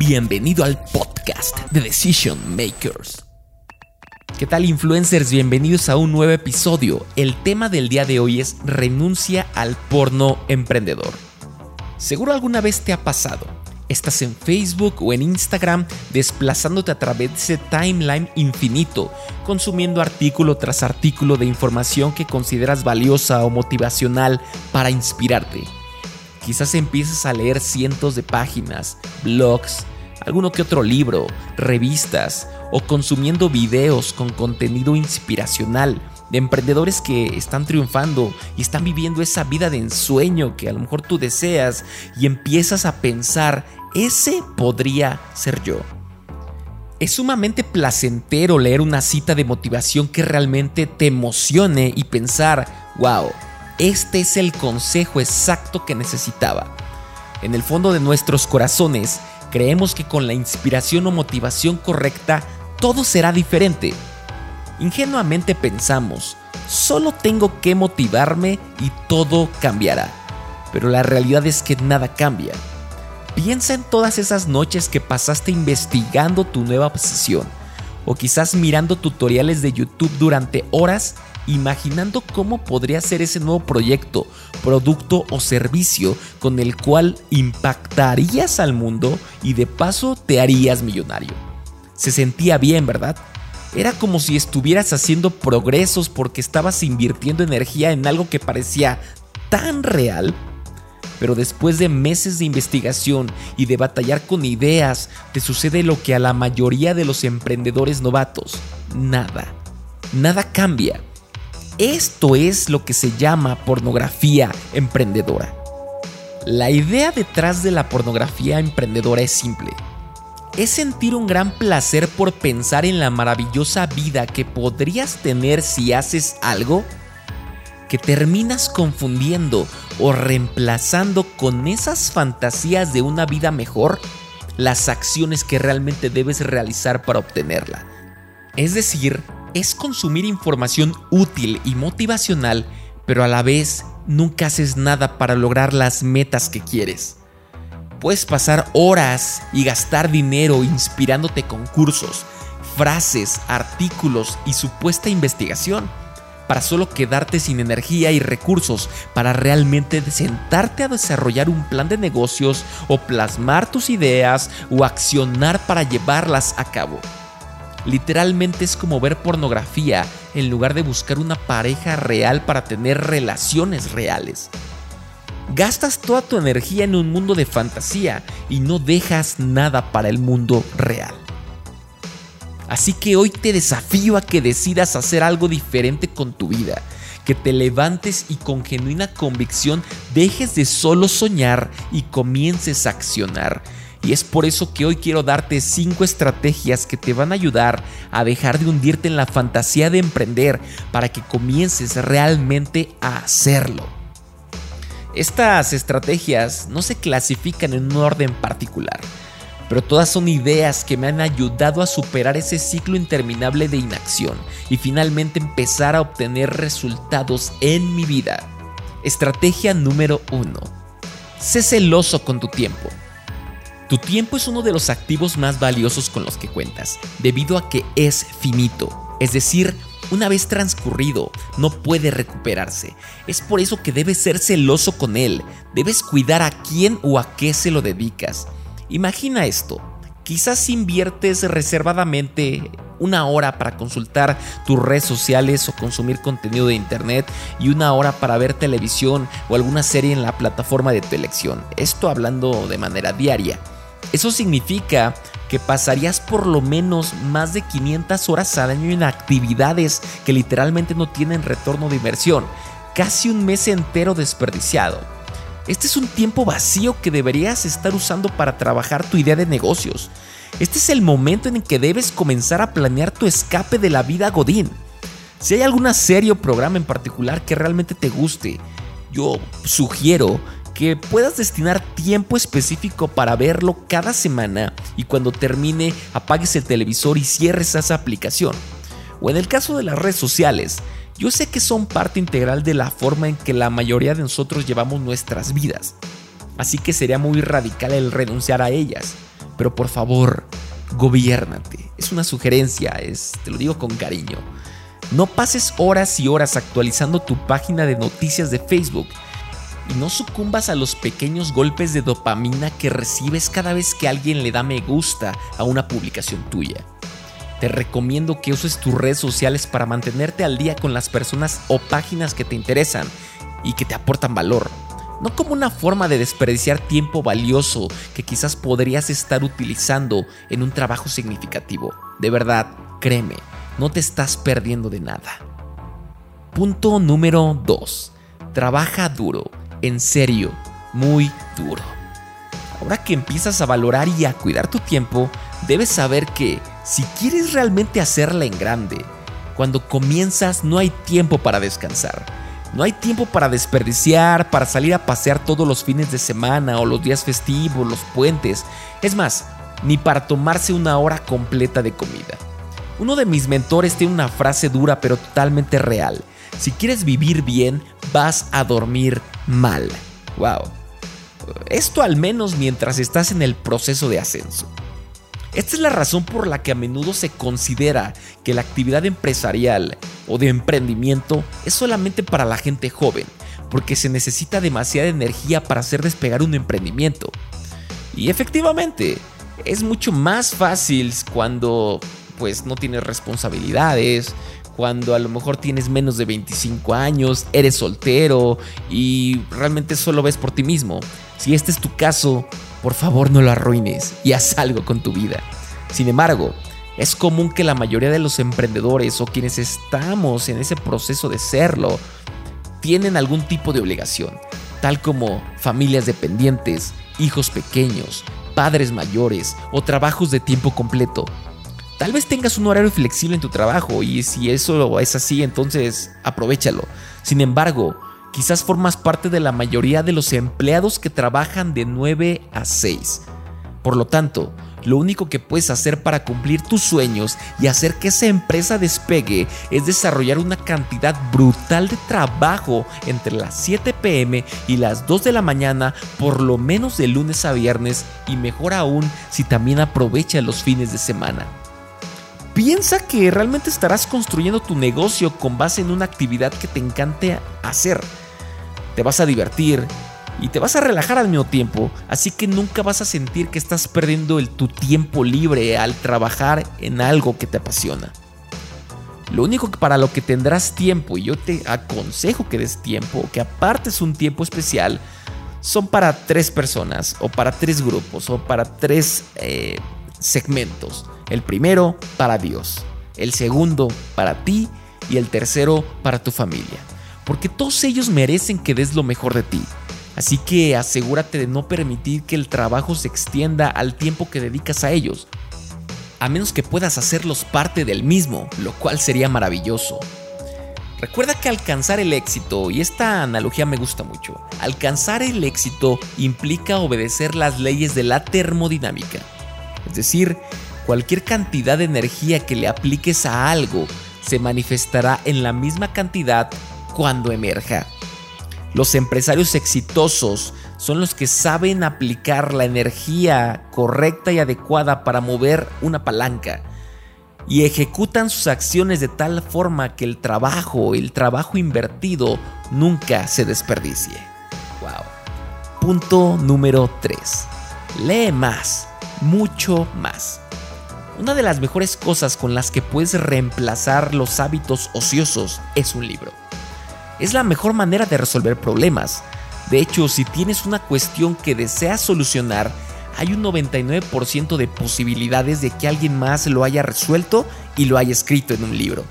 Bienvenido al podcast de Decision Makers. ¿Qué tal influencers? Bienvenidos a un nuevo episodio. El tema del día de hoy es renuncia al porno emprendedor. Seguro alguna vez te ha pasado. Estás en Facebook o en Instagram desplazándote a través de ese timeline infinito, consumiendo artículo tras artículo de información que consideras valiosa o motivacional para inspirarte. Quizás empieces a leer cientos de páginas, blogs, alguno que otro libro, revistas o consumiendo videos con contenido inspiracional de emprendedores que están triunfando y están viviendo esa vida de ensueño que a lo mejor tú deseas y empiezas a pensar, ese podría ser yo. Es sumamente placentero leer una cita de motivación que realmente te emocione y pensar, wow, este es el consejo exacto que necesitaba. En el fondo de nuestros corazones, creemos que con la inspiración o motivación correcta, todo será diferente. Ingenuamente pensamos, solo tengo que motivarme y todo cambiará. Pero la realidad es que nada cambia. Piensa en todas esas noches que pasaste investigando tu nueva obsesión, o quizás mirando tutoriales de YouTube durante horas imaginando cómo podría ser ese nuevo proyecto, producto o servicio con el cual impactarías al mundo y de paso te harías millonario. Se sentía bien, ¿verdad? Era como si estuvieras haciendo progresos porque estabas invirtiendo energía en algo que parecía tan real. Pero después de meses de investigación y de batallar con ideas, te sucede lo que a la mayoría de los emprendedores novatos. Nada. Nada cambia. Esto es lo que se llama pornografía emprendedora. La idea detrás de la pornografía emprendedora es simple. Es sentir un gran placer por pensar en la maravillosa vida que podrías tener si haces algo que terminas confundiendo o reemplazando con esas fantasías de una vida mejor las acciones que realmente debes realizar para obtenerla. Es decir, es consumir información útil y motivacional, pero a la vez nunca haces nada para lograr las metas que quieres. Puedes pasar horas y gastar dinero inspirándote con cursos, frases, artículos y supuesta investigación para solo quedarte sin energía y recursos para realmente sentarte a desarrollar un plan de negocios o plasmar tus ideas o accionar para llevarlas a cabo. Literalmente es como ver pornografía en lugar de buscar una pareja real para tener relaciones reales. Gastas toda tu energía en un mundo de fantasía y no dejas nada para el mundo real. Así que hoy te desafío a que decidas hacer algo diferente con tu vida, que te levantes y con genuina convicción dejes de solo soñar y comiences a accionar y es por eso que hoy quiero darte 5 estrategias que te van a ayudar a dejar de hundirte en la fantasía de emprender para que comiences realmente a hacerlo. Estas estrategias no se clasifican en un orden particular, pero todas son ideas que me han ayudado a superar ese ciclo interminable de inacción y finalmente empezar a obtener resultados en mi vida. Estrategia número 1. Sé celoso con tu tiempo. Tu tiempo es uno de los activos más valiosos con los que cuentas, debido a que es finito, es decir, una vez transcurrido, no puede recuperarse. Es por eso que debes ser celoso con él, debes cuidar a quién o a qué se lo dedicas. Imagina esto, quizás inviertes reservadamente una hora para consultar tus redes sociales o consumir contenido de internet y una hora para ver televisión o alguna serie en la plataforma de tu elección. Esto hablando de manera diaria. Eso significa que pasarías por lo menos más de 500 horas al año en actividades que literalmente no tienen retorno de inversión, casi un mes entero desperdiciado. Este es un tiempo vacío que deberías estar usando para trabajar tu idea de negocios. Este es el momento en el que debes comenzar a planear tu escape de la vida Godín. Si hay alguna serie o programa en particular que realmente te guste, yo sugiero que puedas destinar tiempo específico para verlo cada semana y cuando termine apagues el televisor y cierres esa aplicación. O en el caso de las redes sociales, yo sé que son parte integral de la forma en que la mayoría de nosotros llevamos nuestras vidas, así que sería muy radical el renunciar a ellas. pero por favor, gobiérnate. Es una sugerencia, es, te lo digo con cariño. No pases horas y horas actualizando tu página de noticias de Facebook y no sucumbas a los pequeños golpes de dopamina que recibes cada vez que alguien le da me gusta a una publicación tuya. Te recomiendo que uses tus redes sociales para mantenerte al día con las personas o páginas que te interesan y que te aportan valor. No como una forma de desperdiciar tiempo valioso que quizás podrías estar utilizando en un trabajo significativo. De verdad, créeme, no te estás perdiendo de nada. Punto número 2. Trabaja duro en serio, muy duro. Ahora que empiezas a valorar y a cuidar tu tiempo, debes saber que si quieres realmente hacerla en grande, cuando comienzas no hay tiempo para descansar. No hay tiempo para desperdiciar, para salir a pasear todos los fines de semana o los días festivos, los puentes. Es más, ni para tomarse una hora completa de comida. Uno de mis mentores tiene una frase dura pero totalmente real. Si quieres vivir bien, vas a dormir mal. Wow. Esto al menos mientras estás en el proceso de ascenso. Esta es la razón por la que a menudo se considera que la actividad empresarial o de emprendimiento es solamente para la gente joven, porque se necesita demasiada energía para hacer despegar un emprendimiento. Y efectivamente, es mucho más fácil cuando pues no tienes responsabilidades, cuando a lo mejor tienes menos de 25 años, eres soltero y realmente solo ves por ti mismo. Si este es tu caso, por favor no lo arruines y haz algo con tu vida. Sin embargo, es común que la mayoría de los emprendedores o quienes estamos en ese proceso de serlo tienen algún tipo de obligación, tal como familias dependientes, hijos pequeños, padres mayores o trabajos de tiempo completo. Tal vez tengas un horario flexible en tu trabajo y si eso es así, entonces aprovechalo. Sin embargo, quizás formas parte de la mayoría de los empleados que trabajan de 9 a 6. Por lo tanto, lo único que puedes hacer para cumplir tus sueños y hacer que esa empresa despegue es desarrollar una cantidad brutal de trabajo entre las 7 pm y las 2 de la mañana, por lo menos de lunes a viernes y mejor aún si también aprovechas los fines de semana. Piensa que realmente estarás construyendo tu negocio con base en una actividad que te encante hacer. Te vas a divertir y te vas a relajar al mismo tiempo, así que nunca vas a sentir que estás perdiendo el, tu tiempo libre al trabajar en algo que te apasiona. Lo único que para lo que tendrás tiempo, y yo te aconsejo que des tiempo, que apartes un tiempo especial, son para tres personas, o para tres grupos, o para tres eh, segmentos. El primero para Dios, el segundo para ti y el tercero para tu familia. Porque todos ellos merecen que des lo mejor de ti. Así que asegúrate de no permitir que el trabajo se extienda al tiempo que dedicas a ellos. A menos que puedas hacerlos parte del mismo, lo cual sería maravilloso. Recuerda que alcanzar el éxito, y esta analogía me gusta mucho, alcanzar el éxito implica obedecer las leyes de la termodinámica. Es decir, cualquier cantidad de energía que le apliques a algo se manifestará en la misma cantidad cuando emerja. Los empresarios exitosos son los que saben aplicar la energía correcta y adecuada para mover una palanca y ejecutan sus acciones de tal forma que el trabajo, el trabajo invertido, nunca se desperdicie. Wow. Punto número 3. Lee más mucho más. Una de las mejores cosas con las que puedes reemplazar los hábitos ociosos es un libro. Es la mejor manera de resolver problemas. De hecho, si tienes una cuestión que deseas solucionar, hay un 99% de posibilidades de que alguien más lo haya resuelto y lo haya escrito en un libro.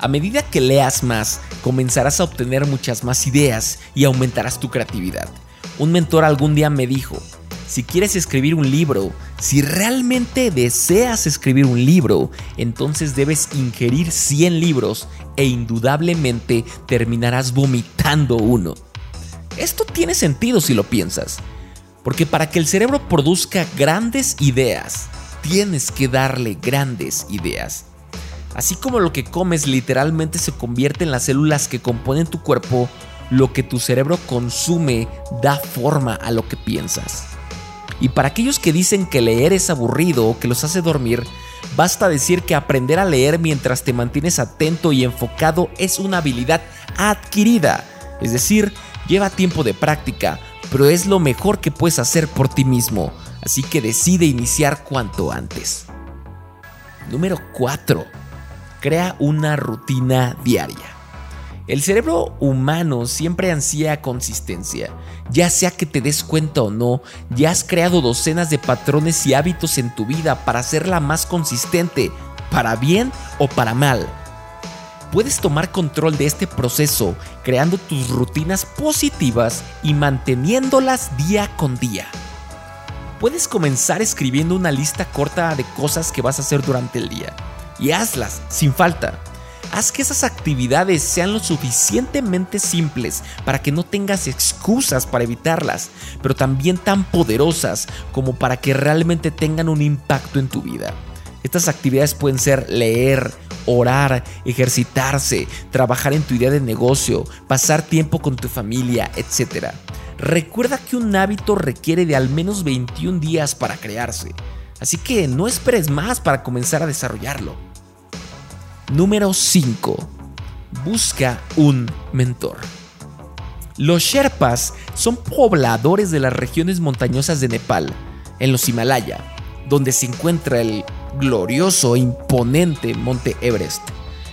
A medida que leas más, comenzarás a obtener muchas más ideas y aumentarás tu creatividad. Un mentor algún día me dijo, si quieres escribir un libro, si realmente deseas escribir un libro, entonces debes ingerir 100 libros e indudablemente terminarás vomitando uno. Esto tiene sentido si lo piensas, porque para que el cerebro produzca grandes ideas, tienes que darle grandes ideas. Así como lo que comes literalmente se convierte en las células que componen tu cuerpo, lo que tu cerebro consume da forma a lo que piensas. Y para aquellos que dicen que leer es aburrido o que los hace dormir, basta decir que aprender a leer mientras te mantienes atento y enfocado es una habilidad adquirida. Es decir, lleva tiempo de práctica, pero es lo mejor que puedes hacer por ti mismo. Así que decide iniciar cuanto antes. Número 4. Crea una rutina diaria. El cerebro humano siempre ansía consistencia. Ya sea que te des cuenta o no, ya has creado docenas de patrones y hábitos en tu vida para hacerla más consistente, para bien o para mal. Puedes tomar control de este proceso creando tus rutinas positivas y manteniéndolas día con día. Puedes comenzar escribiendo una lista corta de cosas que vas a hacer durante el día y hazlas sin falta. Haz que esas actividades sean lo suficientemente simples para que no tengas excusas para evitarlas, pero también tan poderosas como para que realmente tengan un impacto en tu vida. Estas actividades pueden ser leer, orar, ejercitarse, trabajar en tu idea de negocio, pasar tiempo con tu familia, etc. Recuerda que un hábito requiere de al menos 21 días para crearse, así que no esperes más para comenzar a desarrollarlo. Número 5. Busca un mentor. Los Sherpas son pobladores de las regiones montañosas de Nepal, en los Himalaya, donde se encuentra el glorioso e imponente Monte Everest.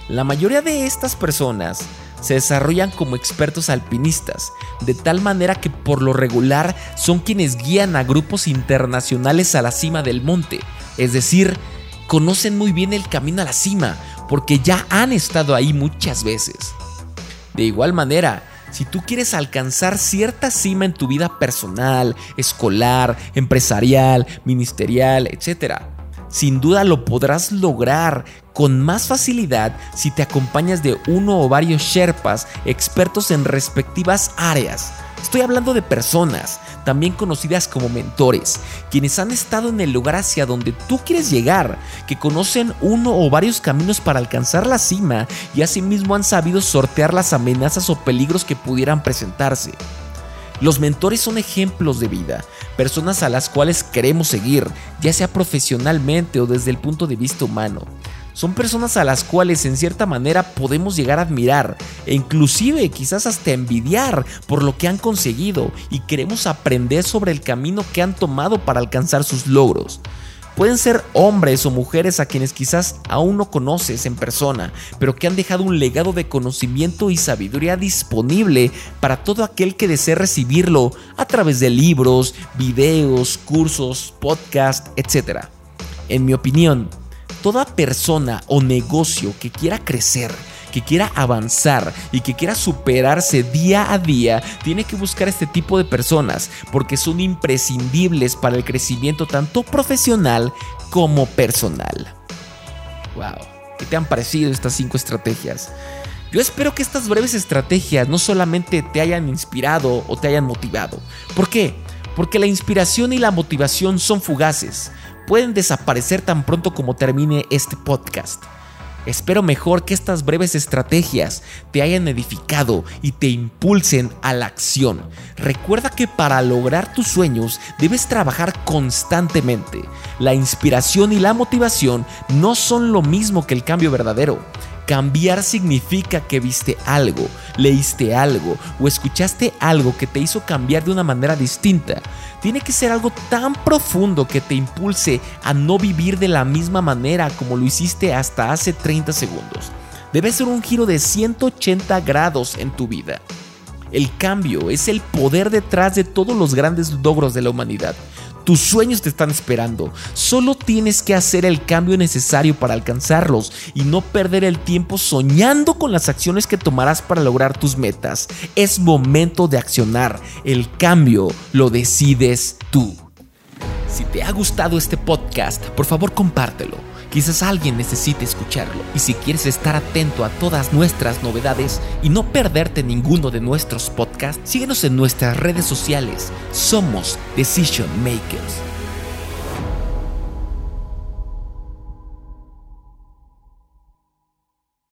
La mayoría de estas personas se desarrollan como expertos alpinistas, de tal manera que por lo regular son quienes guían a grupos internacionales a la cima del monte, es decir, conocen muy bien el camino a la cima, porque ya han estado ahí muchas veces. De igual manera, si tú quieres alcanzar cierta cima en tu vida personal, escolar, empresarial, ministerial, etc., sin duda lo podrás lograr con más facilidad si te acompañas de uno o varios Sherpas expertos en respectivas áreas. Estoy hablando de personas, también conocidas como mentores, quienes han estado en el lugar hacia donde tú quieres llegar, que conocen uno o varios caminos para alcanzar la cima y asimismo han sabido sortear las amenazas o peligros que pudieran presentarse. Los mentores son ejemplos de vida, personas a las cuales queremos seguir, ya sea profesionalmente o desde el punto de vista humano. Son personas a las cuales en cierta manera podemos llegar a admirar e inclusive quizás hasta envidiar por lo que han conseguido y queremos aprender sobre el camino que han tomado para alcanzar sus logros. Pueden ser hombres o mujeres a quienes quizás aún no conoces en persona, pero que han dejado un legado de conocimiento y sabiduría disponible para todo aquel que desee recibirlo a través de libros, videos, cursos, podcasts, etc. En mi opinión, toda persona o negocio que quiera crecer, que quiera avanzar y que quiera superarse día a día, tiene que buscar este tipo de personas porque son imprescindibles para el crecimiento tanto profesional como personal. Wow, ¿qué te han parecido estas cinco estrategias? Yo espero que estas breves estrategias no solamente te hayan inspirado o te hayan motivado. ¿Por qué? Porque la inspiración y la motivación son fugaces pueden desaparecer tan pronto como termine este podcast. Espero mejor que estas breves estrategias te hayan edificado y te impulsen a la acción. Recuerda que para lograr tus sueños debes trabajar constantemente. La inspiración y la motivación no son lo mismo que el cambio verdadero. Cambiar significa que viste algo, leíste algo o escuchaste algo que te hizo cambiar de una manera distinta. Tiene que ser algo tan profundo que te impulse a no vivir de la misma manera como lo hiciste hasta hace 30 segundos. Debe ser un giro de 180 grados en tu vida. El cambio es el poder detrás de todos los grandes logros de la humanidad. Tus sueños te están esperando. Solo tienes que hacer el cambio necesario para alcanzarlos y no perder el tiempo soñando con las acciones que tomarás para lograr tus metas. Es momento de accionar. El cambio lo decides tú. Si te ha gustado este podcast, por favor compártelo. Quizás alguien necesite escucharlo. Y si quieres estar atento a todas nuestras novedades y no perderte ninguno de nuestros podcasts, síguenos en nuestras redes sociales. Somos Decision Makers.